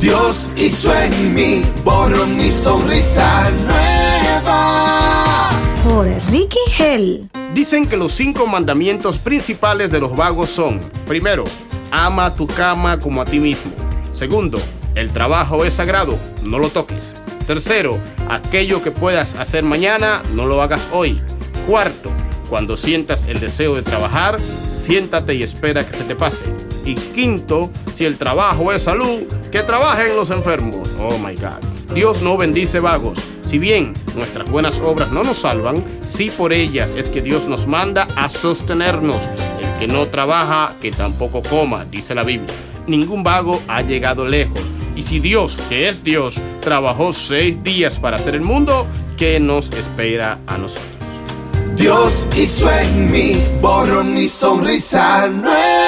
Dios hizo en mí borrón y sonrisa nueva. Por Ricky Hell. Dicen que los cinco mandamientos principales de los vagos son, primero, ama tu cama como a ti mismo. Segundo, el trabajo es sagrado, no lo toques. Tercero, aquello que puedas hacer mañana, no lo hagas hoy. Cuarto, cuando sientas el deseo de trabajar, siéntate y espera que se te pase. Y quinto, si el trabajo es salud, que trabajen los enfermos. Oh my God. Dios no bendice vagos. Si bien nuestras buenas obras no nos salvan, sí por ellas es que Dios nos manda a sostenernos. El que no trabaja, que tampoco coma, dice la Biblia. Ningún vago ha llegado lejos. Y si Dios, que es Dios, trabajó seis días para hacer el mundo, ¿qué nos espera a nosotros? Dios hizo en mí borrón y sonrisa nueva.